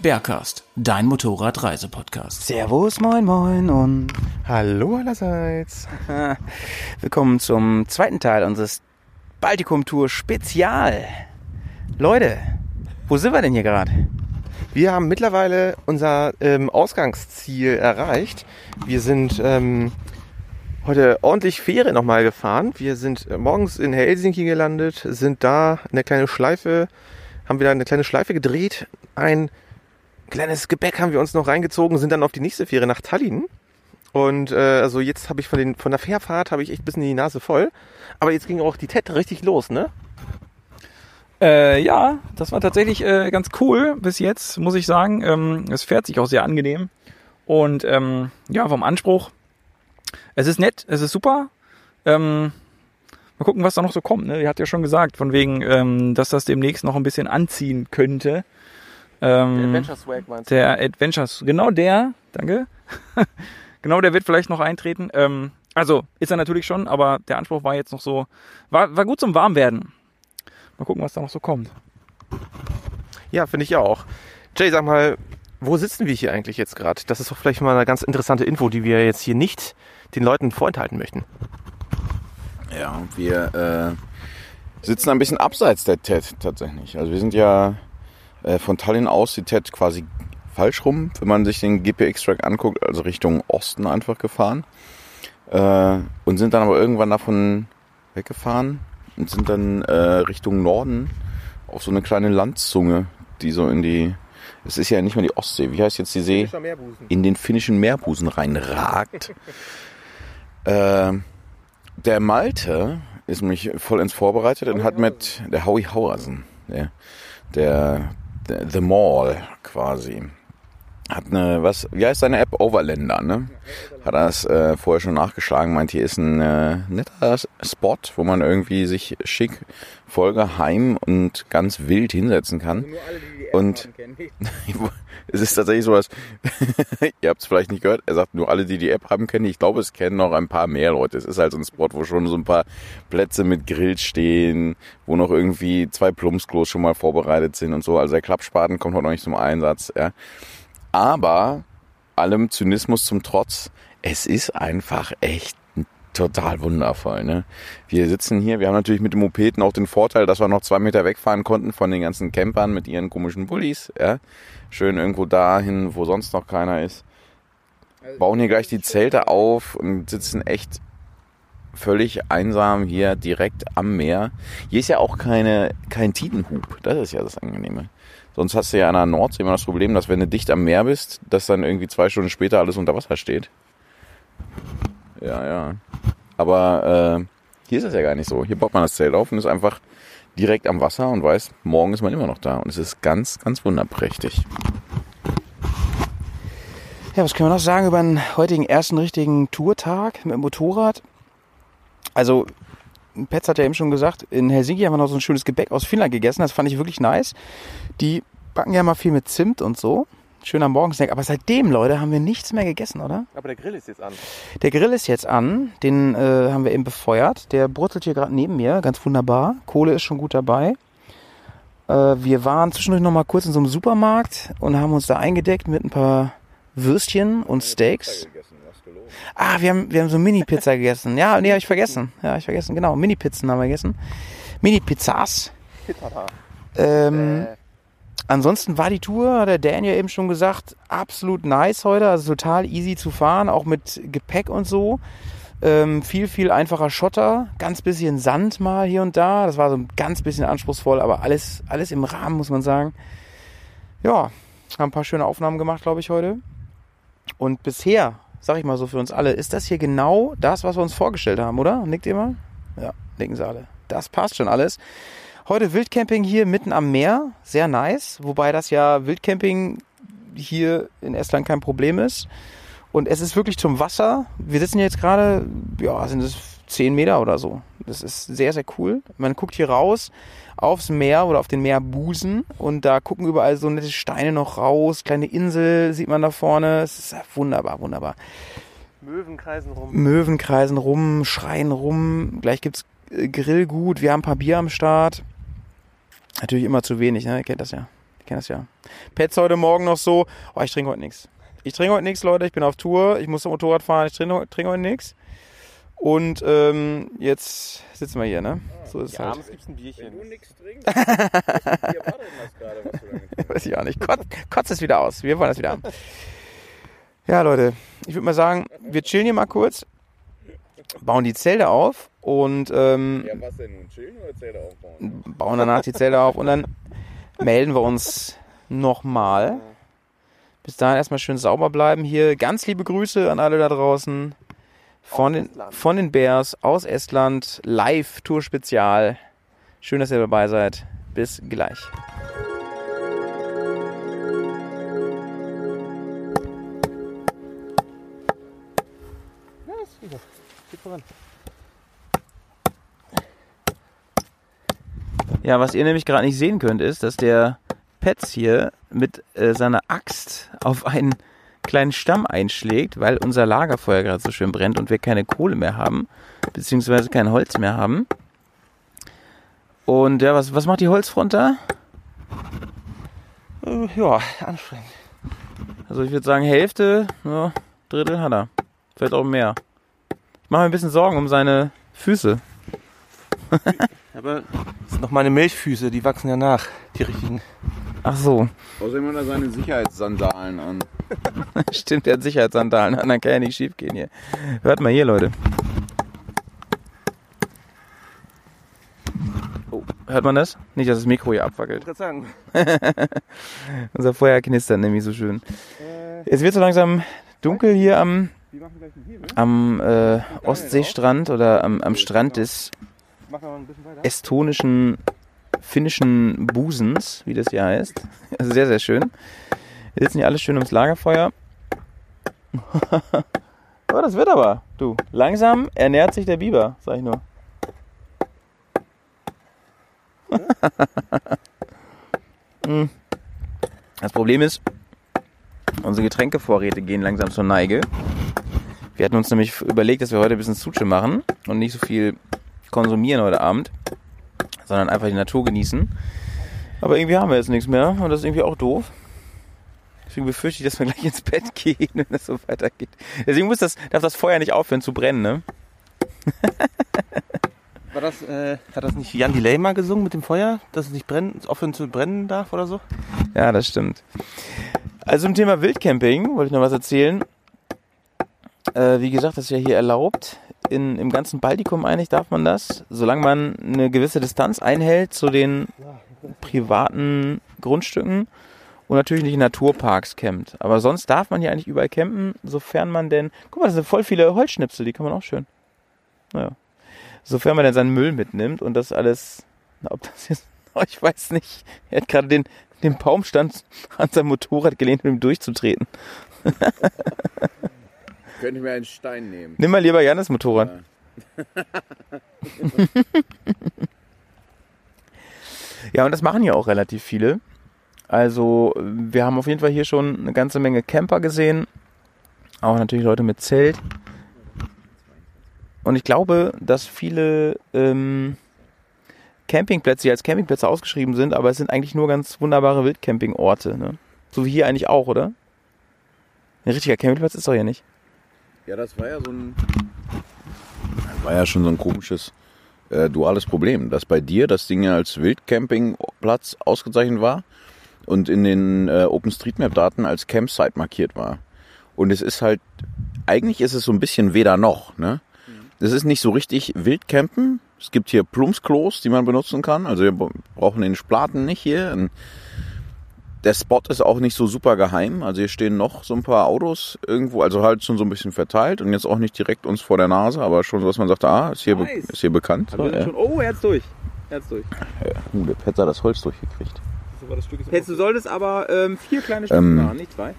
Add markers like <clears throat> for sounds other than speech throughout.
Bergcast, dein Motorradreisepodcast. Servus, moin, moin und Hallo allerseits. <laughs> willkommen zum zweiten Teil unseres Baltikum-Tour Spezial. Leute, wo sind wir denn hier gerade? Wir haben mittlerweile unser ähm, Ausgangsziel erreicht. Wir sind ähm, heute ordentlich Fähre nochmal gefahren. Wir sind äh, morgens in Helsinki gelandet, sind da eine kleine Schleife, haben wieder eine kleine Schleife gedreht. Ein kleines Gebäck haben wir uns noch reingezogen, sind dann auf die nächste Fähre nach Tallinn. Und äh, also jetzt habe ich von, den, von der Fährfahrt habe ich echt ein bisschen die Nase voll. Aber jetzt ging auch die TED richtig los, ne? Äh, ja, das war tatsächlich äh, ganz cool bis jetzt, muss ich sagen. Ähm, es fährt sich auch sehr angenehm. Und ähm, ja, vom Anspruch. Es ist nett, es ist super. Ähm, mal gucken, was da noch so kommt. Ne? Ihr habt ja schon gesagt, von wegen, ähm, dass das demnächst noch ein bisschen anziehen könnte. Ähm, Swag meinst du? der Adventures, genau der, danke. <laughs> genau der wird vielleicht noch eintreten. Ähm, also ist er natürlich schon, aber der Anspruch war jetzt noch so, war, war gut zum Warmwerden. Mal gucken, was da noch so kommt. Ja, finde ich auch. Jay, sag mal, wo sitzen wir hier eigentlich jetzt gerade? Das ist doch vielleicht mal eine ganz interessante Info, die wir jetzt hier nicht den Leuten vorenthalten möchten. Ja, wir äh, sitzen ein bisschen abseits der TED tatsächlich. Also wir sind ja äh, von Tallinn aus die TED quasi falsch rum, wenn man sich den GPX-Track anguckt, also Richtung Osten einfach gefahren. Äh, und sind dann aber irgendwann davon weggefahren und sind dann äh, Richtung Norden auf so eine kleine Landzunge, die so in die, es ist ja nicht mehr die Ostsee, wie heißt jetzt die See? in den finnischen Meerbusen reinragt. <laughs> äh, der Malte ist mich vollends vorbereitet und hat mit der Howie Hauersen, der, der, der The Mall quasi, hat eine, was, wie heißt seine App? Overlander, ne? Hat das äh, vorher schon nachgeschlagen, meint, hier ist ein äh, netter Spot, wo man irgendwie sich schick, voll geheim und ganz wild hinsetzen kann. Und <laughs> es ist tatsächlich so, dass <laughs> ihr habt es vielleicht nicht gehört. Er sagt nur alle, die die App haben, kennen. die. Ich glaube, es kennen noch ein paar mehr Leute. Es ist halt so ein Spot, wo schon so ein paar Plätze mit Grill stehen, wo noch irgendwie zwei Plumpsklos schon mal vorbereitet sind und so. Also der Klappspaten kommt heute noch nicht zum Einsatz. Ja. Aber allem Zynismus zum Trotz, es ist einfach echt total wundervoll. Ne? Wir sitzen hier, wir haben natürlich mit dem Mopeden auch den Vorteil, dass wir noch zwei Meter wegfahren konnten von den ganzen Campern mit ihren komischen Bullis. Ja? Schön irgendwo dahin, wo sonst noch keiner ist. Bauen hier gleich die Zelte auf und sitzen echt völlig einsam hier direkt am Meer. Hier ist ja auch keine, kein Tidenhub. Das ist ja das Angenehme. Sonst hast du ja an der Nordsee immer das Problem, dass wenn du dicht am Meer bist, dass dann irgendwie zwei Stunden später alles unter Wasser steht. Ja, ja. Aber äh, hier ist das ja gar nicht so. Hier baut man das Zelt auf und ist einfach direkt am Wasser und weiß, morgen ist man immer noch da. Und es ist ganz, ganz wunderprächtig. Ja, was können wir noch sagen über den heutigen ersten richtigen Tourtag mit dem Motorrad? Also, Petz hat ja eben schon gesagt, in Helsinki haben wir noch so ein schönes Gebäck aus Finnland gegessen. Das fand ich wirklich nice. Die backen ja mal viel mit Zimt und so. Schöner Morgensnack. Aber seitdem, Leute, haben wir nichts mehr gegessen, oder? Aber der Grill ist jetzt an. Der Grill ist jetzt an. Den äh, haben wir eben befeuert. Der brutzelt hier gerade neben mir. Ganz wunderbar. Kohle ist schon gut dabei. Äh, wir waren zwischendurch noch mal kurz in so einem Supermarkt und haben uns da eingedeckt mit ein paar Würstchen und Steaks. Ah, wir haben, wir haben so Mini-Pizza gegessen. Ja, nee, habe ich vergessen. Ja, hab ich vergessen. Genau, Mini-Pizzen haben wir gegessen. Mini-Pizzas. Ähm, ansonsten war die Tour, hat der Dan ja eben schon gesagt, absolut nice heute. Also total easy zu fahren, auch mit Gepäck und so. Ähm, viel, viel einfacher Schotter, ganz bisschen Sand mal hier und da. Das war so ein ganz bisschen anspruchsvoll, aber alles, alles im Rahmen, muss man sagen. Ja, haben ein paar schöne Aufnahmen gemacht, glaube ich, heute. Und bisher, sag ich mal so für uns alle, ist das hier genau das, was wir uns vorgestellt haben, oder? Nickt ihr mal? Ja, nicken sie alle. Das passt schon alles. Heute Wildcamping hier mitten am Meer, sehr nice, wobei das ja Wildcamping hier in Estland kein Problem ist. Und es ist wirklich zum Wasser. Wir sitzen jetzt gerade, ja, sind es 10 Meter oder so. Das ist sehr, sehr cool. Man guckt hier raus aufs Meer oder auf den Meerbusen und da gucken überall so nette Steine noch raus. Kleine Insel sieht man da vorne. Es ist wunderbar, wunderbar. Möwen kreisen rum. Möwen kreisen rum, schreien rum. Gleich gibt's äh, Grillgut. Wir haben ein paar Bier am Start. Natürlich immer zu wenig, ne? Ihr kennt das ja. Ihr kennt das ja. Pets heute Morgen noch so. Oh, ich trinke heute nichts. Ich trinke heute nichts, Leute. Ich bin auf Tour. Ich muss zum Motorrad fahren. Ich trinke, trinke heute nichts. Und ähm, jetzt sitzen wir hier, ne? So ist es Ja, halt. abends gibt's ein Bierchen. nichts trinkst, <laughs> Bier war das gerade, was du lange Weiß ich auch nicht. Kotz, kotz es wieder aus. Wir wollen das wieder haben. <laughs> Ja, Leute, ich würde mal sagen, wir chillen hier mal kurz, bauen die Zelte auf und ähm, Ja, was denn nun? Chillen oder Zelte aufbauen? bauen danach die Zelte auf und dann melden wir uns nochmal. Bis dahin erstmal schön sauber bleiben hier. Ganz liebe Grüße an alle da draußen. Von den, von den Bears aus Estland. Live Tour Spezial. Schön, dass ihr dabei seid. Bis gleich. Ja, was ihr nämlich gerade nicht sehen könnt, ist, dass der Petz hier mit äh, seiner Axt auf einen kleinen Stamm einschlägt, weil unser Lagerfeuer gerade so schön brennt und wir keine Kohle mehr haben, beziehungsweise kein Holz mehr haben. Und ja, was, was macht die Holzfront da? Äh, ja, anstrengend. Also ich würde sagen, Hälfte, ja, Drittel hat er. Vielleicht auch mehr. Ich mache mir ein bisschen Sorgen um seine Füße. <laughs> Aber das sind noch meine Milchfüße, die wachsen ja nach. Die richtigen. Ach so, Außerdem hat er seine Sicherheitssandalen an. <laughs> stimmt, der hat Sicherheitssandalen an, dann kann ja nicht schief gehen hier. Hört mal hier, Leute. Oh, hört man das? Nicht, dass das Mikro hier abwackelt. Ich sagen. <laughs> Unser Feuer knistert nämlich so schön. Es wird so langsam dunkel hier am, am äh, Ostseestrand oder am, am Strand des estonischen, finnischen Busens, wie das hier heißt. Also sehr, sehr schön. Wir sitzen hier alle schön ums Lagerfeuer. <laughs> oh, das wird aber, du. Langsam ernährt sich der Biber, sag ich nur. <laughs> Hm. Das Problem ist, unsere Getränkevorräte gehen langsam zur Neige. Wir hatten uns nämlich überlegt, dass wir heute ein bisschen Suche machen und nicht so viel konsumieren heute Abend, sondern einfach die Natur genießen. Aber irgendwie haben wir jetzt nichts mehr und das ist irgendwie auch doof. Deswegen befürchte ich, dass wir gleich ins Bett <laughs> gehen, wenn das so weitergeht. Deswegen muss das, darf das Feuer nicht aufhören zu brennen, ne? <laughs> War das, äh, hat das nicht Jan Delay mal gesungen mit dem Feuer, dass es nicht brennen, aufhören zu brennen darf oder so? Ja, das stimmt. Also zum Thema Wildcamping wollte ich noch was erzählen. Äh, wie gesagt, das ist ja hier erlaubt. In, Im ganzen Baltikum eigentlich darf man das, solange man eine gewisse Distanz einhält zu den privaten Grundstücken und natürlich nicht in Naturparks campt. Aber sonst darf man hier eigentlich überall campen, sofern man denn. Guck mal, das sind voll viele Holzschnipsel, die kann man auch schön. Naja. Sofern man denn seinen Müll mitnimmt und das alles. Na, ob das jetzt. <laughs> Ich weiß nicht. Er hat gerade den, den Baumstand <laughs> an sein Motorrad gelehnt, um ihm durchzutreten. <laughs> Könnte ich mir einen Stein nehmen. Nimm mal lieber Janis Motorrad. <laughs> Ja, und das machen ja auch relativ viele. Also, wir haben auf jeden Fall hier schon eine ganze Menge Camper gesehen. Auch natürlich Leute mit Zelt. Und ich glaube, dass viele ähm, Campingplätze, die als Campingplätze ausgeschrieben sind, aber es sind eigentlich nur ganz wunderbare Wildcampingorte. Ne? So wie hier eigentlich auch, oder? Ein richtiger Campingplatz ist doch hier nicht. Ja, das war ja so ein. Das war ja schon so ein komisches äh, duales Problem, dass bei dir das Ding ja als Wildcampingplatz ausgezeichnet war und in den äh, OpenStreetMap-Daten als Campsite markiert war. Und es ist halt, eigentlich ist es so ein bisschen weder noch, ne? Es ist nicht so richtig Wildcampen. Es gibt hier Plumpsklos, die man benutzen kann. Also wir brauchen den Splaten nicht hier. Und der Spot ist auch nicht so super geheim. Also hier stehen noch so ein paar Autos irgendwo, also halt schon so ein bisschen verteilt und jetzt auch nicht direkt uns vor der Nase, aber schon so, dass man sagt, ah, ist hier, be Nice. ist hier bekannt. Wir sind schon, oh, er hat's durch. Herz durch. Uh, der Petzer hat das Holz durchgekriegt. Das Stück du solltest aber ähm, vier kleine Stücke Ähm. machen, nicht zwei.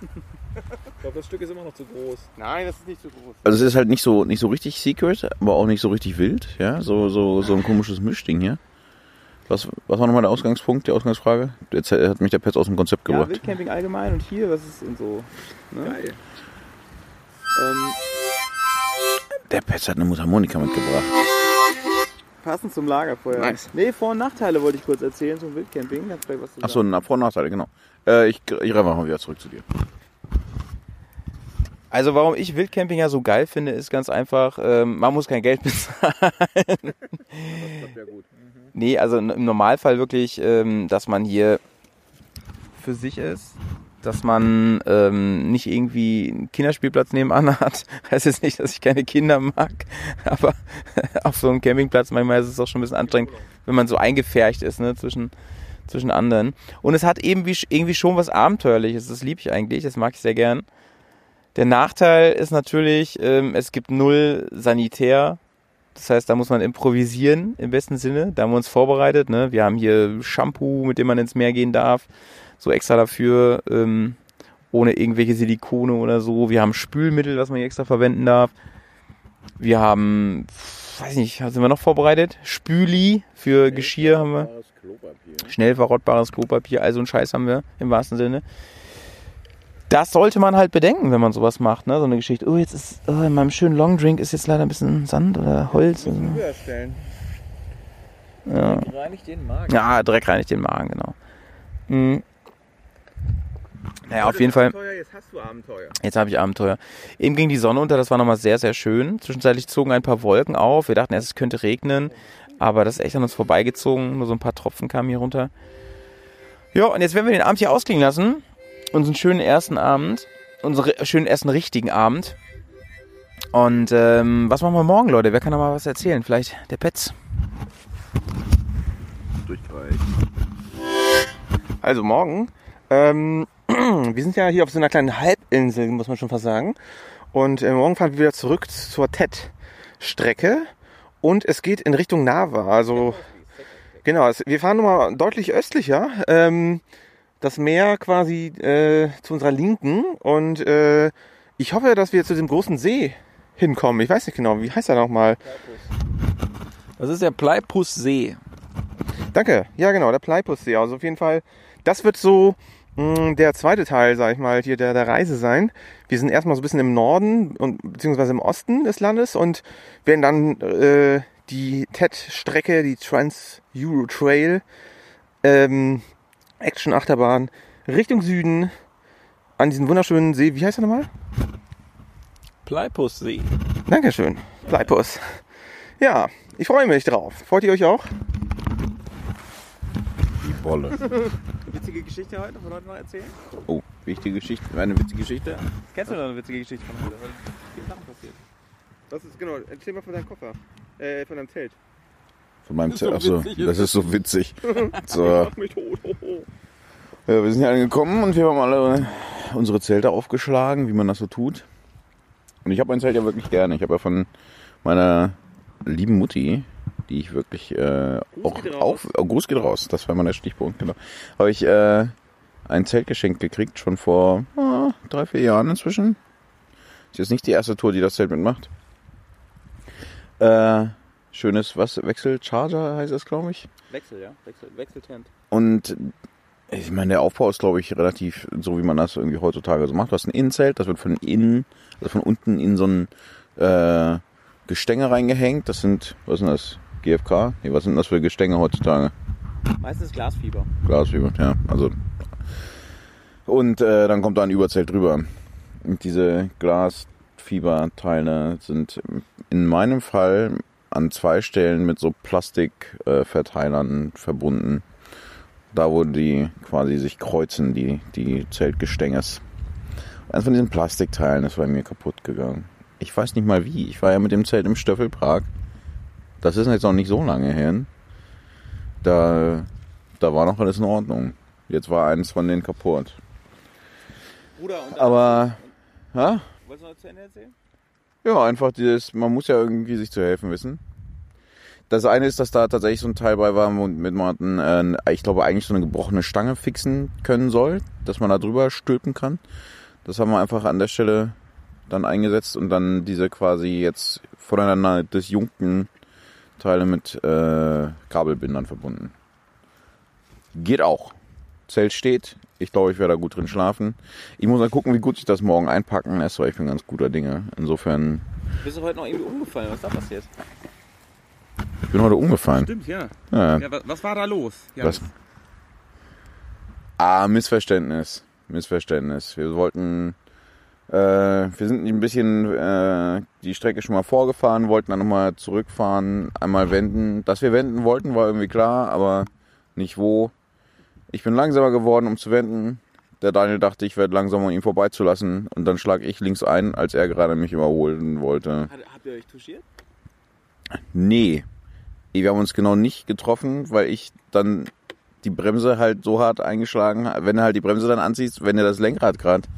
ich glaube, das Stück ist immer noch zu groß. Nein, das ist nicht so groß. Also es ist halt nicht so nicht so richtig secret, aber auch nicht so richtig wild, ja, so so so ein komisches Mischding hier. Was, was war nochmal der Ausgangspunkt, die Ausgangsfrage? Jetzt hat mich der Petz aus dem Konzept Ja, gebracht. Wildcamping allgemein und hier, was ist und so. Ne? Geil. Ähm, der Petz hat eine Mundharmonika mitgebracht. passend zum Lagerfeuer. Nice. Nee, Vor- und Nachteile wollte ich kurz erzählen zum Wildcamping. Kannst du gleich was zu Achso, Vor- und Nachteile, genau. Äh, ich ich renne mal wieder zurück zu dir. Also warum ich Wildcamping ja so geil finde, ist ganz einfach, ähm, man muss kein Geld bezahlen. Nee, also im Normalfall wirklich, ähm, dass man hier für sich ist, dass man ähm, nicht irgendwie einen Kinderspielplatz nebenan <laughs> hat. Heißt jetzt nicht, dass ich keine Kinder mag, <laughs> aber <laughs> auf so einem Campingplatz manchmal ist es auch schon ein bisschen anstrengend, wenn man so eingefärcht ist ne, zwischen, zwischen anderen. Und es hat eben wie, irgendwie schon was Abenteuerliches, das liebe ich eigentlich, das mag ich sehr gern. Der Nachteil ist natürlich, ähm, es gibt null Sanitär. Das heißt, da muss man improvisieren im besten Sinne. Da haben wir uns vorbereitet. Ne? Wir haben hier Shampoo, mit dem man ins Meer gehen darf. So extra dafür, ähm, ohne irgendwelche Silikone oder so. Wir haben Spülmittel, was man hier extra verwenden darf. Wir haben, weiß ich nicht, was sind wir noch vorbereitet? Spüli für Geschirr haben wir. Schnell verrottbares Klopapier, also ein Scheiß haben wir im wahrsten Sinne. Das sollte man halt bedenken, wenn man sowas macht, ne? So eine Geschichte. Oh, jetzt ist oh, in meinem schönen Longdrink ist jetzt leider ein bisschen Sand oder Holz. Also, Höher stellen. ja. Reinigt den Magen. ja, Dreck reinigt den Magen, genau. Mhm. Naja, auf jeden Fall. Abenteuer, jetzt hast du Abenteuer. Jetzt habe ich Abenteuer. Eben ging die Sonne unter, das war nochmal sehr, sehr schön. Zwischenzeitlich zogen ein paar Wolken auf. Wir dachten erst, es könnte regnen, aber das ist echt an uns vorbeigezogen. Nur so ein paar Tropfen kamen hier runter. Ja, und jetzt werden wir den Abend hier ausklingen lassen. Unseren schönen ersten Abend. Unseren schönen ersten richtigen Abend. Und ähm, was machen wir morgen, Leute? Wer kann da mal was erzählen? Vielleicht der Petz? Durchgereicht. Also morgen, ähm, <clears throat> wir sind ja hier auf so einer kleinen Halbinsel, muss man schon fast sagen. Und äh, morgen fahren wir wieder zurück zur TED-Strecke. Und es geht in Richtung Nava. Also, genau, es, wir fahren nochmal deutlich östlicher. Ähm, das Meer quasi äh, zu unserer Linken. Und äh, ich hoffe, dass wir zu dem großen See hinkommen. Ich weiß nicht genau, wie heißt er nochmal? Das ist der Bleipussee. Danke. Ja, genau, der Pleipussee. Also auf jeden Fall, das wird so mh, der zweite Teil, sag ich mal, hier der, der Reise sein. Wir sind erstmal so ein bisschen im Norden und beziehungsweise im Osten des Landes und werden dann äh, die TED-Strecke, die Trans-Euro Trail, ähm, Action-Achterbahn Richtung Süden an diesen wunderschönen See. Wie heißt er nochmal? Bleipussee. Dankeschön. Bleibus. Ja, ich freue mich drauf. Freut ihr euch auch? Die Bolle. <laughs> Witzige Geschichte heute, von heute noch erzählen? Oh, wichtige Geschichte, eine witzige Geschichte. Kennst du noch eine witzige Geschichte von heute? Viele Sachen passiert. Was ist genau? Erzähl mal von deinem Koffer. Äh, von deinem Zelt. Von meinem Das ist Zelt. so Achso, witzig, das ist so witzig. So. <laughs> Oh, oh. Ja, wir sind hier angekommen und wir haben alle unsere Zelte aufgeschlagen, wie man das so tut. Und ich habe mein Zelt ja wirklich gerne. Ich habe ja von meiner lieben Mutti, die ich wirklich äh, auch auf, oh, Gruß geht raus, das war mal der Stichpunkt, genau. Habe ich äh, ein Zelt geschenkt gekriegt, schon vor ah, drei, vier Jahren inzwischen. Ist jetzt nicht die erste Tour, die das Zelt mitmacht. Äh, schönes was Wechselcharger heißt es, glaube ich. Wechsel, ja? Wechsel, Wechseltent. Und ich meine, der Aufbau ist, glaube ich, relativ so, wie man das irgendwie heutzutage so macht. Du hast ein Innenzelt, das wird von innen, also von unten in so ein äh, Gestänge reingehängt. Das sind, was sind das? GFK? Nee, was sind das für Gestänge heutzutage? Meistens Glasfieber. Glasfieber, ja. Also. Und äh, dann kommt da ein Überzelt drüber. Und diese Glasfieberteile sind in meinem Fall an zwei Stellen mit so Plastikverteilern äh, verbunden. Da wo die quasi sich kreuzen, die, die Zeltgestänges. Eins von diesen Plastikteilen ist bei mir kaputt gegangen. Ich weiß nicht mal wie. Ich war ja mit dem Zelt im Stöffelpark. Das ist jetzt noch nicht so lange her. Da, da war noch alles in Ordnung. Jetzt war eins von denen kaputt. Bruder, und Aber, ja, wolltest du noch zu Ende erzählen? Ja, einfach dieses, man muss ja irgendwie sich zu helfen wissen. Das eine ist, dass da tatsächlich so ein Teil bei war, womit man, äh, ich glaube, eigentlich so eine gebrochene Stange fixen können soll, dass man da drüber stülpen kann. Das haben wir einfach an der Stelle dann eingesetzt und dann diese quasi jetzt voneinander disjunkten Teile mit äh, Kabelbindern verbunden. Geht auch. Zelt steht. Ich glaube, ich werde da gut drin schlafen. Ich muss mal gucken, wie gut ich das morgen einpacken lässt, weil ich bin ganz guter Dinge. Insofern, Bist du heute noch irgendwie umgefallen? Was ist da passiert? ich bin heute umgefallen. Stimmt, ja. Ja. ja wa- was war da los? Ja, Was? Ah, Missverständnis. Missverständnis. Wir wollten, äh, wir sind ein bisschen äh, die Strecke schon mal vorgefahren, wollten dann nochmal zurückfahren, einmal wenden. Dass wir wenden wollten, war irgendwie klar, aber nicht wo. Ich bin langsamer geworden, um zu wenden. Der Daniel dachte, ich werde langsamer, um ihn vorbeizulassen. Und dann schlag ich links ein, als er gerade mich überholen wollte. Habt ihr euch touchiert? Nee. Wir haben uns genau nicht getroffen, weil ich dann die Bremse halt so hart eingeschlagen habe. Wenn du halt die Bremse dann anziehst, wenn du das Lenkrad gerade,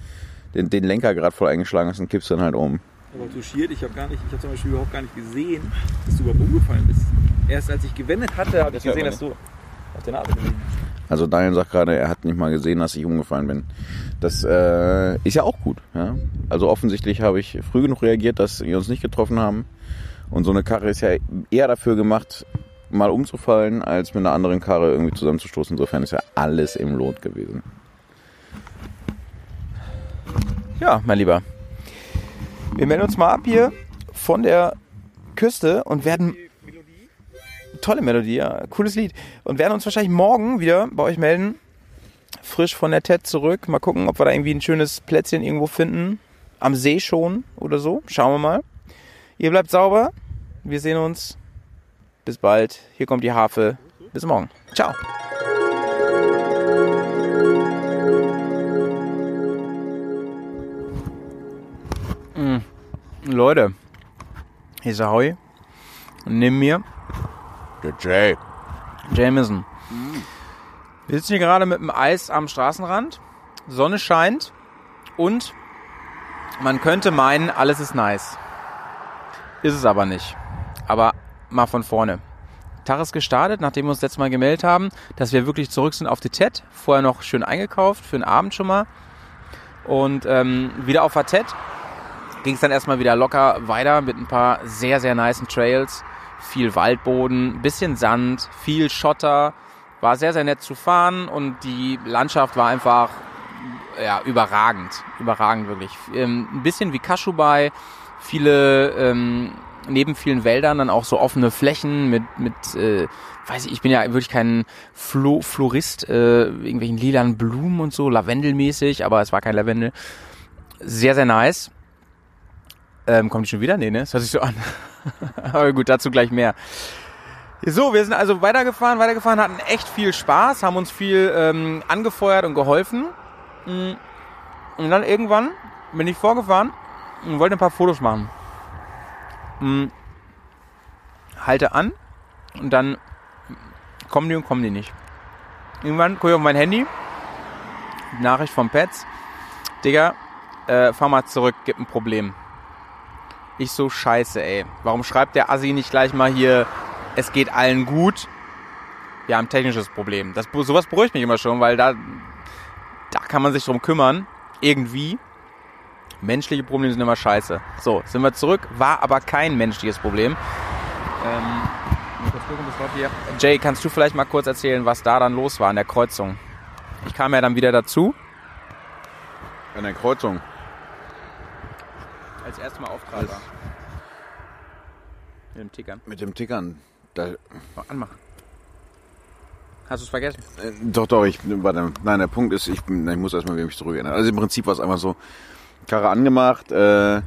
den, den Lenker gerade voll eingeschlagen hast, dann kippst du dann halt um. Aber touchiert, ich habe gar nicht, ich habe zum Beispiel überhaupt gar nicht gesehen, dass du überhaupt umgefallen bist. Erst als ich gewendet hatte, habe ich gesehen, dass du auf der Nase gelegen bist. Also Daniel sagt gerade, er hat nicht mal gesehen, dass ich umgefallen bin. Das äh, ist ja auch gut. Ja? Also offensichtlich habe ich früh genug reagiert, dass wir uns nicht getroffen haben. Und so eine Karre ist ja eher dafür gemacht, mal umzufallen, als mit einer anderen Karre irgendwie zusammenzustoßen. Insofern ist ja alles im Lot gewesen. Ja, mein Lieber. Wir melden uns mal ab hier von der Küste und werden. Tolle Melodie, ja. Cooles Lied. Und werden uns wahrscheinlich morgen wieder bei euch melden. Frisch von der TED zurück. Mal gucken, ob wir da irgendwie ein schönes Plätzchen irgendwo finden. Am See schon oder so. Schauen wir mal. Ihr bleibt sauber. Wir sehen uns. Bis bald. Hier kommt die Harfe. Bis morgen. Ciao. Mm. Leute, Ahoy. Und neben mir Der Jay. Jameson. Wir sitzen hier gerade mit dem Eis am Straßenrand. Sonne scheint und man könnte meinen, alles ist nice. Ist es aber nicht. Aber mal von vorne. Tag ist gestartet, nachdem wir uns letztes Mal gemeldet haben, dass wir wirklich zurück sind auf die TED. Vorher noch schön eingekauft, für den Abend schon mal. Und ähm, wieder auf der TED ging es dann erstmal wieder locker weiter mit ein paar sehr, sehr nicen Trails. Viel Waldboden, bisschen Sand, viel Schotter. War sehr, sehr nett zu fahren und die Landschaft war einfach ja, überragend. Überragend wirklich. Ähm, ein bisschen wie Kashubai. Viele, ähm, neben vielen Wäldern dann auch so offene Flächen mit, mit äh, weiß ich, ich bin ja wirklich kein Flo Florist, äh, irgendwelchen lilanen Blumen und so, lavendelmäßig, aber es war kein Lavendel. Sehr, sehr nice. Ähm, kommt die schon wieder? Nee, ne? Das hört sich so an. <laughs> Aber gut, dazu gleich mehr. So, wir sind also weitergefahren, weitergefahren, hatten echt viel Spaß, haben uns viel ähm, angefeuert und geholfen. Mm. Und dann irgendwann bin ich vorgefahren und wollte ein paar Fotos machen. Mm. Halte an und dann kommen die und kommen die nicht. Irgendwann gucke ich auf mein Handy, Nachricht vom Pets. Digga, äh, fahr mal zurück, gibt ein Problem. Ich so, scheiße, ey. Warum schreibt der Assi nicht gleich mal hier, es geht allen gut? Wir haben technisches Problem. Das, sowas beruhigt mich immer schon, weil da, da kann man sich drum kümmern. Irgendwie. Menschliche Probleme sind immer scheiße. So, sind wir zurück. War aber kein menschliches Problem. Ähm. Jay, kannst du vielleicht mal kurz erzählen, was da dann los war an der Kreuzung? Ich kam ja dann wieder dazu. An der Kreuzung. Als erstes Mal Auftreiber. Mit dem Tickern. Mit dem Tickern. Da, Oh, anmachen. Hast du es vergessen? Äh, Doch, doch, ich, warte, nein, der Punkt ist, ich, bin- ich muss erstmal wieder mich zurückerinnern. Also im Prinzip war es einfach so, Karre angemacht, äh,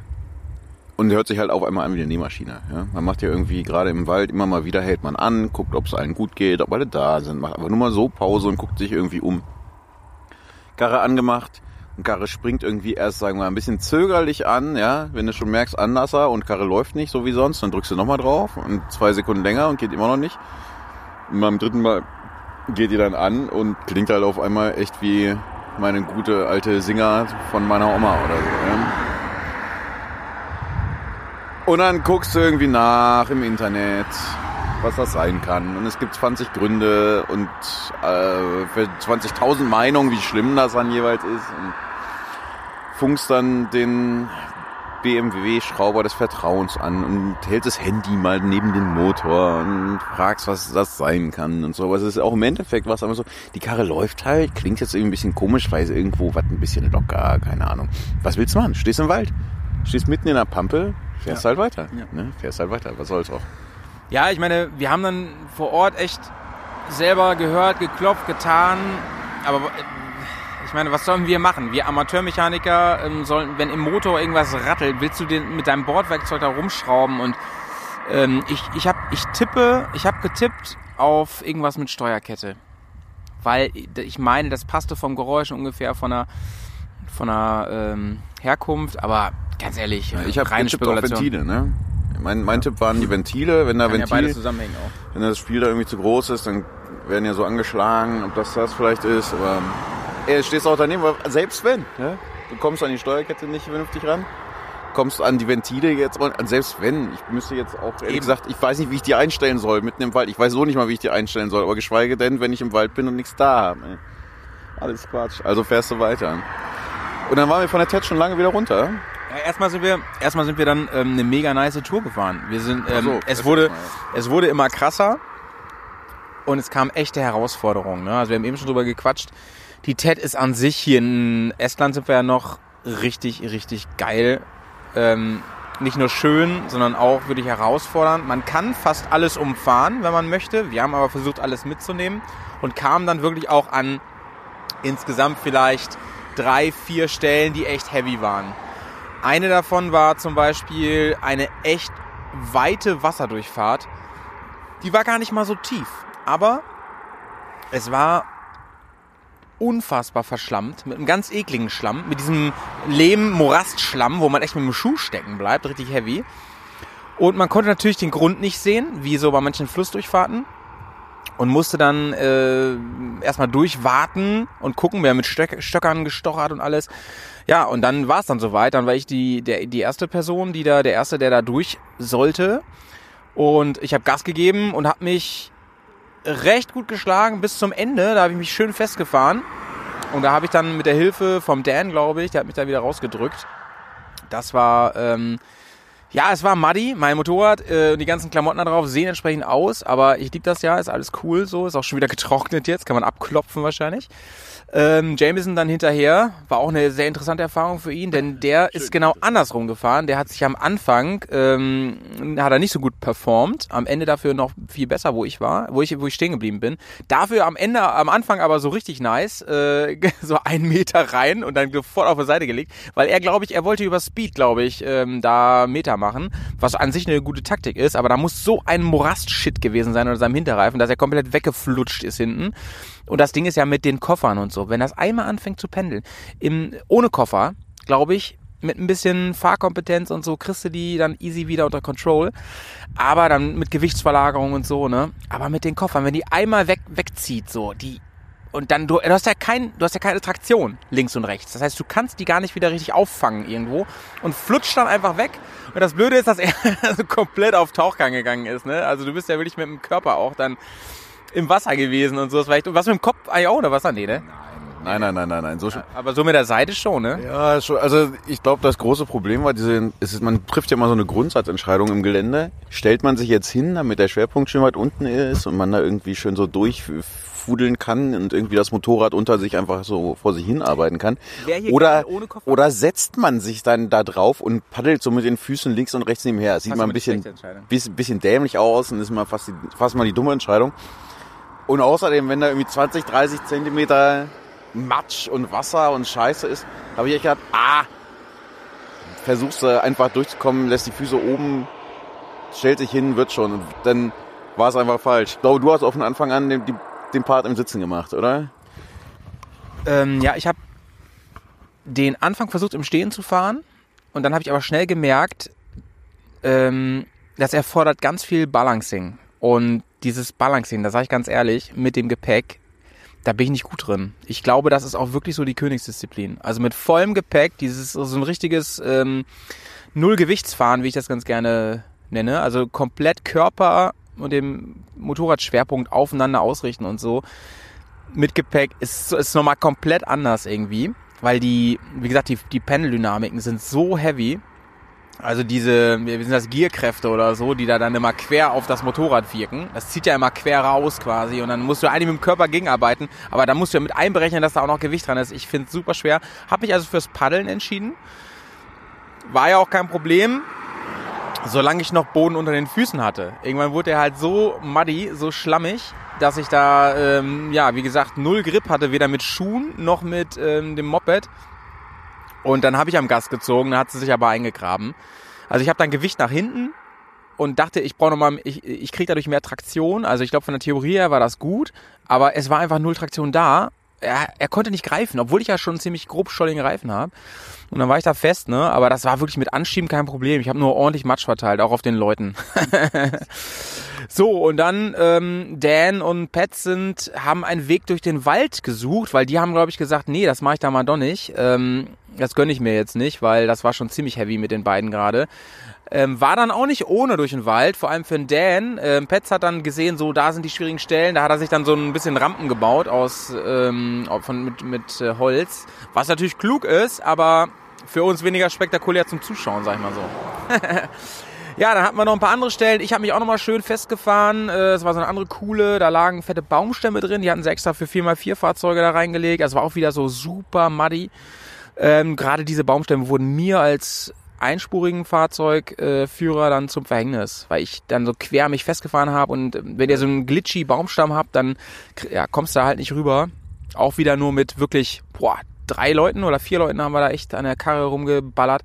und hört sich halt auf einmal an wie eine Nähmaschine. Ja? Man macht ja irgendwie gerade im Wald immer mal wieder, hält man an, guckt, ob es allen gut geht, ob alle da sind, macht aber nur mal so Pause und guckt sich irgendwie um. Karre angemacht Karre springt irgendwie erst, sagen wir mal, ein bisschen zögerlich an, ja, wenn du schon merkst, Anlasser und Karre läuft nicht so wie sonst, dann drückst du nochmal drauf und zwei Sekunden länger und geht immer noch nicht. Und beim dritten Mal geht die dann an und klingt halt auf einmal echt wie meine gute alte Singer von meiner Oma oder so. Ja? Und dann guckst du irgendwie nach im Internet was das sein kann. Und es gibt 20 Gründe und äh, für 20.000 Meinungen, wie schlimm das dann jeweils ist. Und funkst dann den BMW-Schrauber des Vertrauens an und hält das Handy mal neben den Motor und fragst, was das sein kann und so. Aber es ist auch im Endeffekt was, aber so, die Karre läuft halt, klingt jetzt irgendwie ein bisschen komisch, weil es irgendwo was ein bisschen locker, keine Ahnung. Was willst du machen? Stehst im Wald, stehst mitten in der Pampe, fährst halt weiter. Ja. Ne? Fährst halt weiter, was soll's auch. Ja, ich meine, wir haben dann vor Ort echt selber gehört, geklopft, getan, aber äh, ich meine, was sollen wir machen? Wir Amateurmechaniker ähm, sollen, wenn im Motor irgendwas rattelt, willst du den mit deinem Bordwerkzeug da rumschrauben und ähm, ich, ich hab, ich tippe, ich habe getippt auf irgendwas mit Steuerkette. Weil ich meine, das passte vom Geräusch ungefähr von der, von der ähm, Herkunft, aber ganz ehrlich, Ich habe reine getippt auf Spekulation. Ventile, ne? Mein, mein Tipp waren die Ventile. Wenn da Kann ja Ventil, beides zusammenhängen auch. wenn das Spiel da irgendwie zu groß ist, dann werden ja so angeschlagen, ob das das vielleicht ist. Aber ey, stehst auch daneben, weil selbst wenn, ne? du kommst an die Steuerkette nicht vernünftig ran, kommst an die Ventile jetzt, und selbst wenn, ich müsste jetzt auch, ehrlich Eben. gesagt, ich weiß nicht, wie ich die einstellen soll mitten im Wald. Ich weiß so nicht mal, wie ich die einstellen soll, aber geschweige denn, wenn ich im Wald bin und nichts da habe. ey. Alles Quatsch. Also fährst du weiter. Und dann waren wir von der TED schon lange wieder runter. Ja, erstmal sind wir, erstmal sind wir dann ähm, eine mega nice Tour gefahren. Wir sind, ähm, so, es wurde, es wurde immer krasser und es kamen echte Herausforderungen. Ne? Also wir haben eben schon drüber gequatscht. Die TED ist an sich hier in Estland sind wir ja noch richtig, richtig geil. Ähm, nicht nur schön, sondern auch wirklich herausfordernd. Man kann fast alles umfahren, wenn man möchte. Wir haben aber versucht, alles mitzunehmen und kamen dann wirklich auch an insgesamt vielleicht drei, vier Stellen, die echt heavy waren. Eine davon war zum Beispiel eine echt weite Wasserdurchfahrt. Die war gar nicht mal so tief, aber es war unfassbar verschlammt, mit einem ganz ekligen Schlamm, mit diesem Lehm-Morastschlamm, wo man echt mit dem Schuh stecken bleibt, richtig heavy. Und man konnte natürlich den Grund nicht sehen, wie so bei manchen Flussdurchfahrten. Und musste dann äh, erstmal durchwarten und gucken. Haben mit Stöck, Stöckern gestochert und alles. Ja, und dann war es dann soweit. Dann war ich die, der, die erste Person, die da, der erste, der da durch sollte. Und ich habe Gas gegeben und habe mich recht gut geschlagen bis zum Ende. Da habe ich mich schön festgefahren. Und da habe ich dann mit der Hilfe vom Dan, glaube ich, der hat mich da wieder rausgedrückt. Das war, ähm, ja, es war muddy. Mein Motorrad, äh, die ganzen Klamotten da drauf sehen entsprechend aus, aber ich liebe das ja, ist alles cool so, ist auch schon wieder getrocknet jetzt, kann man abklopfen wahrscheinlich. Ähm, Jameson dann hinterher, war auch eine sehr interessante Erfahrung für ihn, denn der ist genau andersrum gefahren. Der hat sich am Anfang, ähm, hat er nicht so gut performt, am Ende dafür noch viel besser, wo ich war, wo ich, wo ich stehen geblieben bin. Dafür am Ende, am Anfang aber so richtig nice, äh, <laughs> so einen Meter rein und dann sofort auf die Seite gelegt, weil er, glaube ich, er wollte über Speed, glaube ich, ähm, da Meter machen, was an sich eine gute Taktik ist, aber da muss so ein Morast-Shit gewesen sein unter seinem Hinterreifen, dass er komplett weggeflutscht ist hinten. Und das Ding ist ja mit den Koffern und so. Wenn das einmal anfängt zu pendeln, im, ohne Koffer, glaube ich, mit ein bisschen Fahrkompetenz und so kriegst du die dann easy wieder unter Control. Aber dann mit Gewichtsverlagerung und so, ne? Aber mit den Koffern, wenn die einmal weg, wegzieht, so, die, und dann, du, du hast ja kein, du hast ja keine Traktion links und rechts. Das heißt, du kannst die gar nicht wieder richtig auffangen irgendwo und flutscht dann einfach weg. Und das Blöde ist, dass er <laughs> so komplett auf Tauchgang gegangen ist, ne? Also du bist ja wirklich mit dem Körper auch dann im Wasser gewesen und so. Was mit dem Kopf eigentlich auch unter Wasser? Nee, ne? Nein, nein, nein, nein, nein. So, Aber so mit der Seite schon, ne? Ja, schon, also ich glaube, das große Problem war diese, es ist, man trifft ja mal so eine Grundsatzentscheidung im Gelände. Stellt man sich jetzt hin, damit der Schwerpunkt schön weit unten ist und man da irgendwie schön so durchfudeln kann und irgendwie das Motorrad unter sich einfach so vor sich hin arbeiten kann. Wer hier Oder, oder setzt man sich dann da drauf und paddelt so mit den Füßen links und rechts nebenher. Das sieht mal ein bisschen, bisschen, bisschen dämlich aus und ist mal fast, die, fast mal die dumme Entscheidung. Und außerdem, wenn da irgendwie 20, 30 Zentimeter Matsch und Wasser und Scheiße ist, habe ich echt gedacht, ah, versuchst du einfach durchzukommen, lässt die Füße oben, stellt sich hin, wird schon. Und dann war es einfach falsch. Ich glaube, du hast auch von Anfang an den, den Part im Sitzen gemacht, oder? Ähm, ja, ich habe den Anfang versucht im Stehen zu fahren und dann habe ich aber schnell gemerkt, ähm, das erfordert ganz viel Balancing. Und dieses Balancing, da sage ich ganz ehrlich, mit dem Gepäck, da bin ich nicht gut drin. Ich glaube, das ist auch wirklich so die Königsdisziplin. Also mit vollem Gepäck, dieses so ein richtiges ähm, Nullgewichtsfahren, wie ich das ganz gerne nenne. Also komplett Körper und dem Motorradschwerpunkt aufeinander ausrichten und so mit Gepäck ist, ist nochmal komplett anders irgendwie, weil die, wie gesagt, die, die Pendeldynamiken sind so heavy. Also diese, wie sind das, Gierkräfte oder so, die da dann immer quer auf das Motorrad wirken. Das zieht ja immer quer raus quasi und dann musst du eigentlich mit dem Körper gegenarbeiten, aber dann musst du ja mit einberechnen, dass da auch noch Gewicht dran ist. Ich finde es super schwer. Habe mich also fürs Paddeln entschieden. War ja auch kein Problem, solange ich noch Boden unter den Füßen hatte. Irgendwann wurde er halt so muddy, so schlammig, dass ich da, ähm, ja, wie gesagt, null Grip hatte, weder mit Schuhen noch mit ähm, dem Moped. Und dann habe ich am Gas gezogen, da hat sie sich aber eingegraben. Also ich habe dann Gewicht nach hinten und dachte, ich brauche nochmal, ich, ich kriege dadurch mehr Traktion. Also ich glaube, von der Theorie her war das gut, aber es war einfach null Traktion da. Er, er konnte nicht greifen, obwohl ich ja schon ziemlich grob schollige Reifen habe. Und dann war ich da fest, ne? Aber das war wirklich mit Anschieben kein Problem. Ich habe nur ordentlich Matsch verteilt, auch auf den Leuten. <laughs> so, und dann ähm, Dan und Pat sind, haben einen Weg durch den Wald gesucht, weil die haben, glaube ich, gesagt, nee, das mache ich da mal doch nicht. Ähm, das gönne ich mir jetzt nicht, weil das war schon ziemlich heavy mit den beiden gerade. Ähm, war dann auch nicht ohne durch den Wald, vor allem für den Dan. Ähm, Petz hat dann gesehen, so da sind die schwierigen Stellen. Da hat er sich dann so ein bisschen Rampen gebaut aus ähm, von, mit, mit äh, Holz. Was natürlich klug ist, aber für uns weniger spektakulär zum Zuschauen, sag ich mal so. <laughs> ja, dann hatten wir noch ein paar andere Stellen. Ich habe mich auch noch mal schön festgefahren. Äh, Es war so eine andere coole, da lagen fette Baumstämme drin. Die hatten sie extra für 4x4 Fahrzeuge da reingelegt. Also war auch wieder so super muddy. Ähm, Gerade diese Baumstämme wurden mir als einspurigen Fahrzeugführer dann zum Verhängnis, weil ich dann so quer mich festgefahren habe und äh, wenn ihr so einen glitchy Baumstamm habt, dann ja, kommst du halt nicht rüber. Auch wieder nur mit wirklich boah, drei Leuten oder vier Leuten haben wir da echt an der Karre rumgeballert.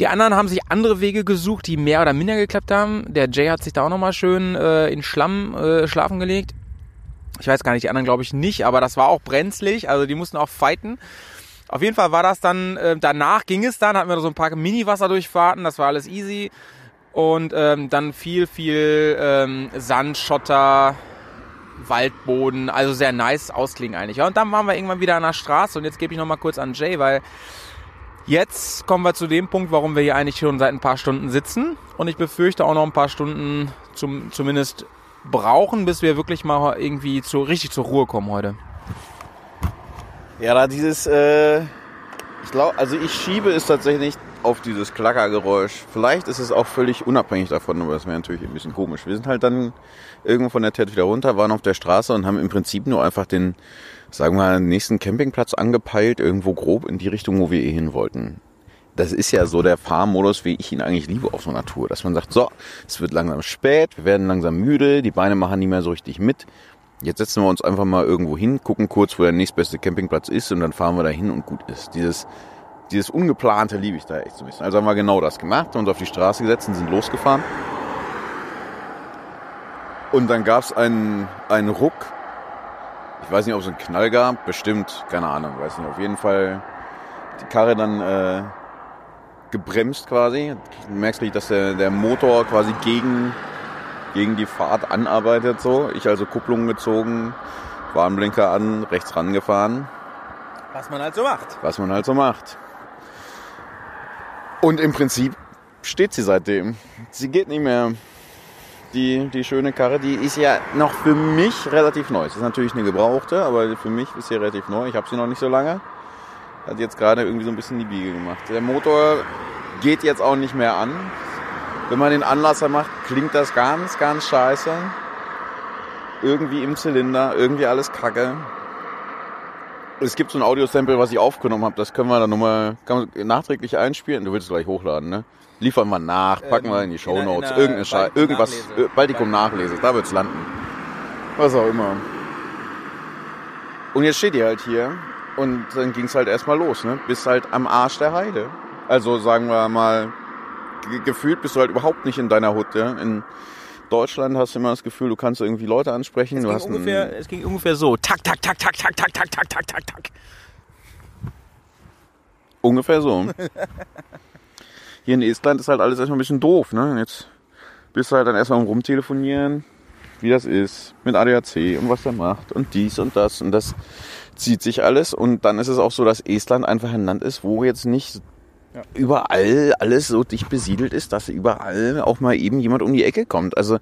Die anderen haben sich andere Wege gesucht, die mehr oder minder geklappt haben. Der Jay hat sich da auch nochmal schön äh, in Schlamm äh, schlafen gelegt. Ich weiß gar nicht, die anderen glaube ich nicht, aber das war auch brenzlig, also die mussten auch fighten. Auf jeden Fall war das dann, äh, danach ging es dann, hatten wir so ein paar Mini-Wasserdurchfahrten, das war alles easy. Und ähm, dann viel, viel ähm, Sand, Schotter, Waldboden, also sehr nice ausklingen eigentlich. Ja, und dann waren wir irgendwann wieder an der Straße und jetzt gebe ich nochmal kurz an Jay, weil jetzt kommen wir zu dem Punkt, warum wir hier eigentlich schon seit ein paar Stunden sitzen. Und ich befürchte auch noch ein paar Stunden zum, zumindest brauchen, bis wir wirklich mal irgendwie zu, richtig zur Ruhe kommen heute. Ja, da dieses, äh, ich glaube, also ich schiebe es tatsächlich auf dieses Klackergeräusch. Vielleicht ist es auch völlig unabhängig davon, aber das wäre natürlich ein bisschen komisch. Wir sind halt dann irgendwo von der TED wieder runter, waren auf der Straße und haben im Prinzip nur einfach den, sagen wir mal, nächsten Campingplatz angepeilt, irgendwo grob in die Richtung, wo wir eh hin wollten. Das ist ja so der Fahrmodus, wie ich ihn eigentlich liebe auf so einer Tour, dass man sagt, so, es wird langsam spät, wir werden langsam müde, die Beine machen nicht mehr so richtig mit. Jetzt setzen wir uns einfach mal irgendwo hin, gucken kurz, wo der nächstbeste Campingplatz ist und dann fahren wir da hin und gut ist. Dieses, dieses Ungeplante liebe ich da echt so ein bisschen. Also haben wir genau das gemacht, haben uns auf die Straße gesetzt und sind losgefahren. Und dann gab es einen, einen Ruck. Ich weiß nicht, ob es einen Knall gab, bestimmt, keine Ahnung, weiß nicht. Auf jeden Fall die Karre dann äh, gebremst quasi. Du merkst richtig, dass der, der Motor quasi gegen, gegen die Fahrt anarbeitet so. Ich also Kupplung gezogen, Warnblinker an, rechts rangefahren. Was man halt so macht. Was man halt so macht. Und im Prinzip steht sie seitdem. Sie geht nicht mehr. Die, die schöne Karre, die ist ja noch für mich relativ neu. Es ist natürlich eine gebrauchte, aber für mich ist sie relativ neu. Ich habe sie noch nicht so lange. Hat jetzt gerade irgendwie so ein bisschen die Biege gemacht. Der Motor geht jetzt auch nicht mehr an. Wenn man den Anlasser macht, klingt das ganz, ganz scheiße. Irgendwie im Zylinder, irgendwie alles kacke. Es gibt so ein Audio-Sample, was ich aufgenommen habe. Das können wir dann nochmal nachträglich einspielen. Du willst es gleich hochladen, ne? Liefern wir nach, packen wir in die Show Notes. Irgendeine Schei irgendwas, Nachlese. äh, Baltikum Nachlese, da wird's landen. Was auch immer. Und jetzt steht ihr halt hier und dann ging's halt erstmal los, ne? Bis halt am Arsch der Heide. Also sagen wir mal, gefühlt bist du halt überhaupt nicht in deiner Hut, ja? In Deutschland hast du immer das Gefühl, du kannst irgendwie Leute ansprechen. Es ging, ungefähr, es ging ungefähr so. Tak, tak, tak, tak, tak, tak, tak, tak, tak, tak, tak. Ungefähr so. Hier in Estland ist halt alles erstmal ein bisschen doof, ne? Jetzt bist du halt dann erstmal rumtelefonieren, wie das ist mit ADAC und was der macht und dies und das und das zieht sich alles und dann ist es auch so, dass Estland einfach ein Land ist, wo jetzt nicht überall alles so dicht besiedelt ist, dass überall auch mal eben jemand um die Ecke kommt. Also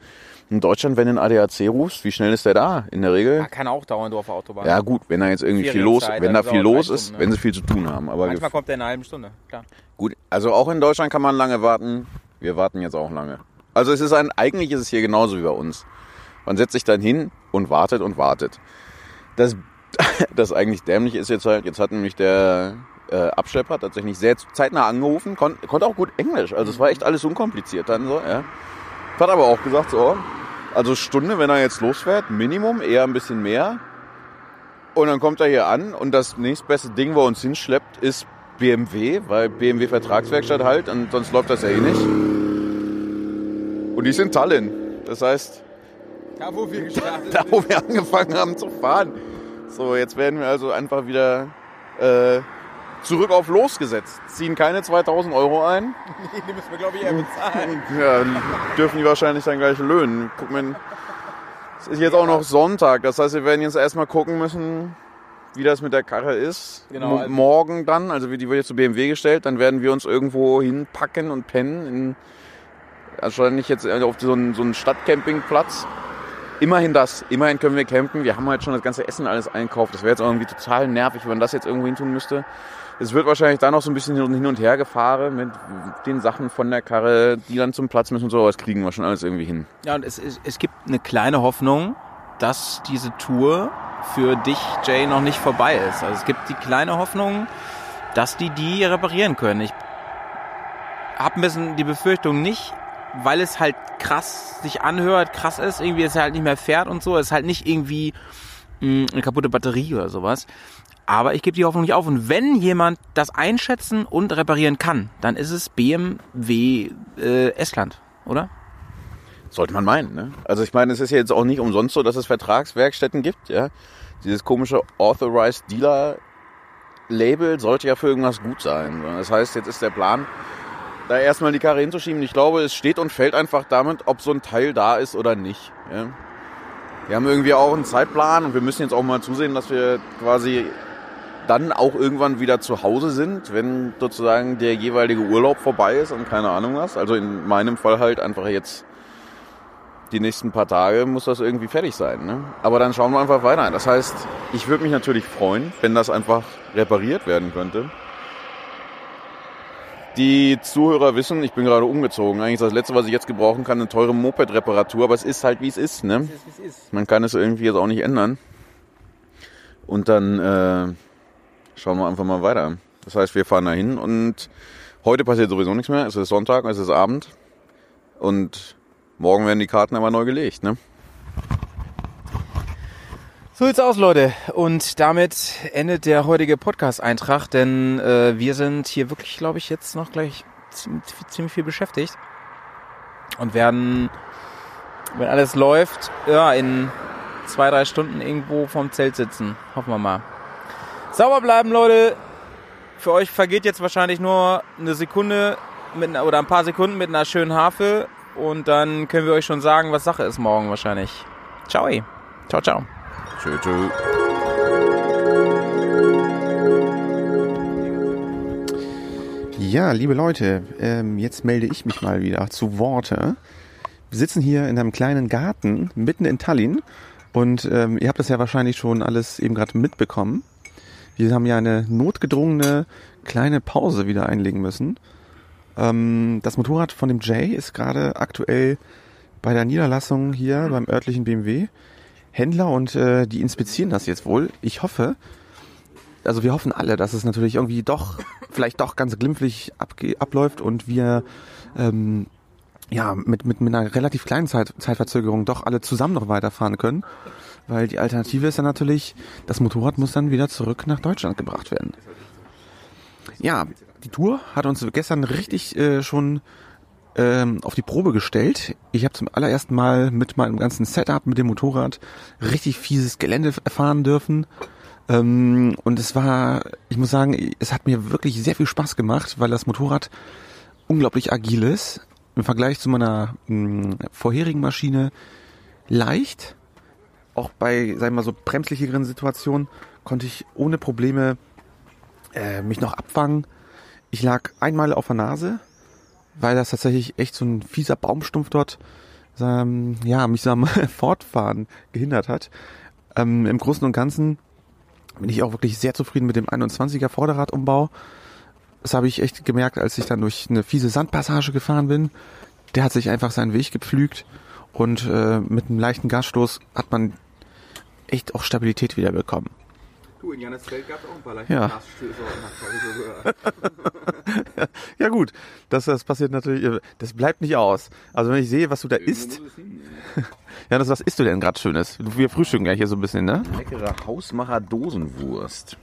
in Deutschland, wenn du einen ADAC rufst, wie schnell ist der da? In der Regel? Ja, kann auch dauern, du auf der Autobahn. Ja gut, wenn da jetzt irgendwie viel los, wenn da viel los ist, Stunden, ne? wenn sie viel zu tun haben. Aber Manchmal kommt der in einer halben Stunde, klar. Gut, also auch in Deutschland kann man lange warten. Wir warten jetzt auch lange. Also es ist ein, eigentlich ist es hier genauso wie bei uns. Man setzt sich dann hin und wartet und wartet. Das, <laughs> das eigentlich dämlich ist jetzt halt, jetzt hat nämlich der äh, Abschlepper tatsächlich sehr zeitnah angerufen, kon, konnte auch gut Englisch. Also es war echt alles unkompliziert dann so, ja. Hat aber auch gesagt, so, also Stunde, wenn er jetzt losfährt, Minimum, eher ein bisschen mehr. Und dann kommt er hier an und das nächstbeste Ding, wo er uns hinschleppt, ist BMW, weil BMW Vertragswerkstatt halt und sonst läuft das ja eh nicht. Und die in Tallinn. Das heißt, Da, wo wir <laughs> gestartet da wo wir angefangen haben zu fahren. So, jetzt werden wir also einfach wieder äh, zurück auf losgesetzt. Ziehen keine 2000 Euro ein. <laughs> Die müssen wir, glaube ich, eher bezahlen. <laughs> Ja, dürfen die wahrscheinlich dann gleich löhnen. Guck mal, es ist jetzt auch noch Sonntag. Das heißt, wir werden jetzt erstmal gucken müssen, wie das mit der Karre ist. Genau, also- Morgen dann, also wie- die wird jetzt zu BMW gestellt, dann werden wir uns irgendwo hinpacken und pennen. In, wahrscheinlich jetzt auf so einen, so einen Stadtcampingplatz. Immerhin das. Immerhin können wir campen. Wir haben halt schon das ganze Essen alles einkauft. Das wäre jetzt irgendwie total nervig, wenn man das jetzt irgendwo hin tun müsste. Es wird wahrscheinlich da noch so ein bisschen hin und her gefahren mit den Sachen von der Karre, die dann zum Platz müssen und so. Aber das kriegen wir schon alles irgendwie hin. Ja, und es, es, es gibt eine kleine Hoffnung, dass diese Tour für dich, Jay, noch nicht vorbei ist. Also es gibt die kleine Hoffnung, dass die die reparieren können. Ich habe ein bisschen die Befürchtung nicht, weil es halt krass sich anhört, krass ist, irgendwie es halt nicht mehr fährt und so. Es ist halt nicht irgendwie mh, eine kaputte Batterie oder sowas. Aber ich gebe die Hoffnung nicht auf. Und wenn jemand das einschätzen und reparieren kann, dann ist es BMW äh, Estland, oder? Sollte man meinen, ne? Also ich meine, es ist ja jetzt auch nicht umsonst so, dass es Vertragswerkstätten gibt, ja. Dieses komische Authorized Dealer Label sollte ja für irgendwas gut sein. Das heißt, jetzt ist der Plan, da erstmal die Karre hinzuschieben. Ich glaube, es steht und fällt einfach damit, ob so ein Teil da ist oder nicht. Ja. Wir haben irgendwie auch einen Zeitplan und wir müssen jetzt auch mal zusehen, dass wir quasi dann auch irgendwann wieder zu Hause sind, wenn sozusagen der jeweilige Urlaub vorbei ist und keine Ahnung was. Also in meinem Fall halt einfach jetzt die nächsten paar Tage muss das irgendwie fertig sein. Ne? Aber dann schauen wir einfach weiter. Das heißt, ich würde mich natürlich freuen, wenn das einfach repariert werden könnte. Die Zuhörer wissen, ich bin gerade umgezogen. Eigentlich ist das Letzte, was ich jetzt gebrauchen kann, eine teure Moped-Reparatur. Aber es ist halt, wie es ist. Ne? Man kann es irgendwie jetzt auch nicht ändern. Und dann äh, schauen wir einfach mal weiter. Das heißt, wir fahren dahin und heute passiert sowieso nichts mehr. Es ist Sonntag, es ist Abend. Und morgen werden die Karten aber neu gelegt. Ne? So sieht's aus, Leute. Und damit endet der heutige Podcast-Eintrag, denn äh, wir sind hier wirklich, glaube ich, jetzt noch gleich ziemlich, ziemlich viel beschäftigt und werden, wenn alles läuft, ja, in zwei, drei Stunden irgendwo vorm Zelt sitzen. Hoffen wir mal. Sauber bleiben, Leute. Für euch vergeht jetzt wahrscheinlich nur eine Sekunde mit, einer- oder ein paar Sekunden mit einer schönen Harfe und dann können wir euch schon sagen, was Sache ist morgen wahrscheinlich. Ciao. Ciao, ciao. Tschö, tschö. Ja, liebe Leute, ähm, jetzt melde ich mich mal wieder zu Worte. Wir sitzen hier in einem kleinen Garten mitten in Tallinn und ähm, ihr habt das ja wahrscheinlich schon alles eben gerade mitbekommen. Wir haben ja eine notgedrungene kleine Pause wieder einlegen müssen. Ähm, das Motorrad von dem Jay ist gerade aktuell bei der Niederlassung hier beim örtlichen BMW Händler und äh, die inspizieren das jetzt wohl. Ich hoffe, also wir hoffen alle, dass es natürlich irgendwie doch, vielleicht doch ganz glimpflich abläuft und wir ähm, ja mit, mit, mit einer relativ kleinen Zeit, Zeitverzögerung doch alle zusammen noch weiterfahren können. Weil die Alternative ist ja natürlich, das Motorrad muss dann wieder zurück nach Deutschland gebracht werden. Ja, die Tour hat uns gestern richtig äh, schon ähm, auf die Probe gestellt. Ich habe zum allerersten Mal mit meinem ganzen Setup mit dem Motorrad richtig fieses Gelände erfahren dürfen. Ähm, und es war, ich muss sagen, es hat mir wirklich sehr viel Spaß gemacht, weil das Motorrad unglaublich agil ist. Im Vergleich zu meiner mh, vorherigen Maschine leicht. Auch bei, sagen wir mal so, bremslicheren Situationen konnte ich ohne Probleme äh, mich noch abfangen. Ich lag einmal auf der Nase, weil das tatsächlich echt so ein fieser Baumstumpf dort ähm, ja, mich am <laughs> Fortfahren gehindert hat. Ähm, Im Großen und Ganzen bin ich auch wirklich sehr zufrieden mit dem 21er Vorderradumbau. Das habe ich echt gemerkt, als ich dann durch eine fiese Sandpassage gefahren bin. Der hat sich einfach seinen Weg gepflügt und äh, mit einem leichten Gasstoß hat man echt auch Stabilität wieder bekommen. Du, in Johannesfeld gab es auch ein paar Ja. Gasstöße. <laughs> Ja gut, das, das passiert natürlich, das bleibt nicht aus. Also wenn ich sehe, was du da isst, ja, <laughs> das, was isst du denn gerade Schönes? Wir frühstücken gleich hier so ein bisschen, ne? Leckere Hausmacher Dosenwurst.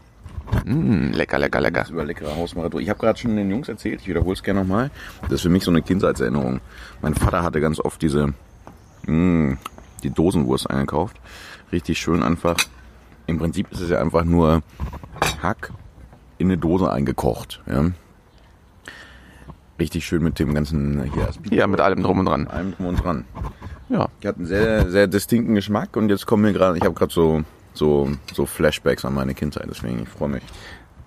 Mm, lecker, lecker, lecker. Das über leckere Hausmacher. Ich habe gerade schon den Jungs erzählt, ich wiederhole es gerne nochmal. Das ist für mich so eine Kindheitserinnerung. Mein Vater hatte ganz oft diese, mh, die Dosenwurst eingekauft. Richtig schön einfach. Im Prinzip ist es ja einfach nur Hack in eine Dose eingekocht. Ja. Richtig schön mit dem ganzen hier Ja, mit allem drum und dran. mit allem drum und dran. Ja. Die hat einen sehr, sehr distinkten Geschmack und jetzt kommen mir gerade, ich habe gerade so, so, so Flashbacks an meine Kindheit, deswegen ich freue mich.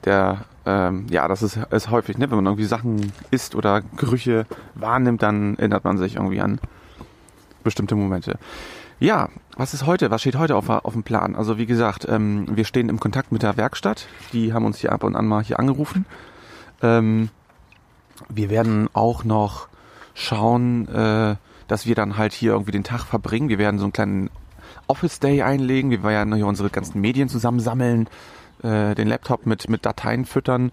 Der, ähm, ja, das ist, ist häufig, ne? Wenn man irgendwie Sachen isst oder Gerüche wahrnimmt, dann erinnert man sich irgendwie an bestimmte Momente. Ja, was ist heute? Was steht heute auf, auf dem Plan? Also wie gesagt, ähm, wir stehen im Kontakt mit der Werkstatt. Die haben uns hier ab und an mal hier angerufen. Ähm, wir werden auch noch schauen, äh, dass wir dann halt hier irgendwie den Tag verbringen. Wir werden so einen kleinen Office Day einlegen. Wir werden hier unsere ganzen Medien zusammensammeln, äh, den Laptop mit, mit Dateien füttern,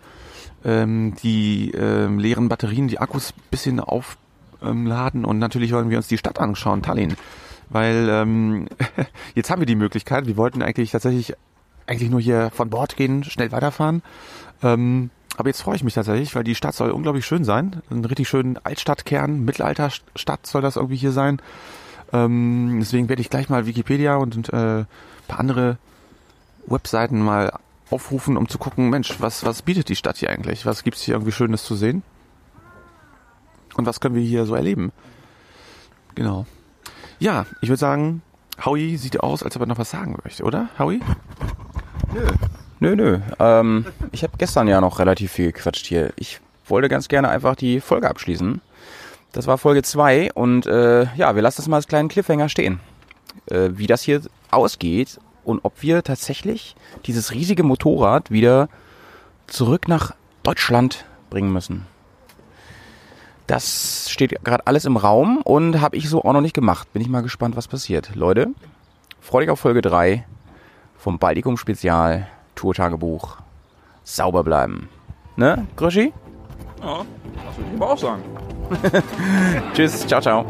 ähm, die ähm, leeren Batterien, die Akkus bisschen aufladen und natürlich wollen wir uns die Stadt anschauen, Tallinn. Weil ähm, <laughs> jetzt haben wir die Möglichkeit. Wir wollten eigentlich tatsächlich eigentlich nur hier von Bord gehen, schnell weiterfahren. Ähm, aber jetzt freue ich mich tatsächlich, weil die Stadt soll unglaublich schön sein. Ein richtig schönen Altstadtkern, Mittelalterstadt soll das irgendwie hier sein. Ähm, deswegen werde ich gleich mal Wikipedia und, und äh, paar andere Webseiten mal aufrufen, um zu gucken, Mensch, was, was bietet die Stadt hier eigentlich? Was gibt's hier irgendwie Schönes zu sehen? Und was können wir hier so erleben? Genau. Ja, ich würde sagen, Howie sieht aus, als ob er noch was sagen möchte, oder? Howie? Nö, nö. Ähm, ich habe gestern ja noch relativ viel gequatscht hier. Ich wollte ganz gerne einfach die Folge abschließen. Das war Folge 2 und äh, ja, wir lassen das mal als kleinen Cliffhanger stehen. Äh, wie das hier ausgeht und ob wir tatsächlich dieses riesige Motorrad wieder zurück nach Deutschland bringen müssen. Das steht gerade alles im Raum und habe ich so auch noch nicht gemacht. Bin ich mal gespannt, was passiert. Leute, freut euch auf Folge 3 vom Baltikum Spezial Tourtagebuch. Sauber bleiben. Ne, Gröschi? Ja, das würde ich aber auch sagen. <laughs> Tschüss, ciao, ciao.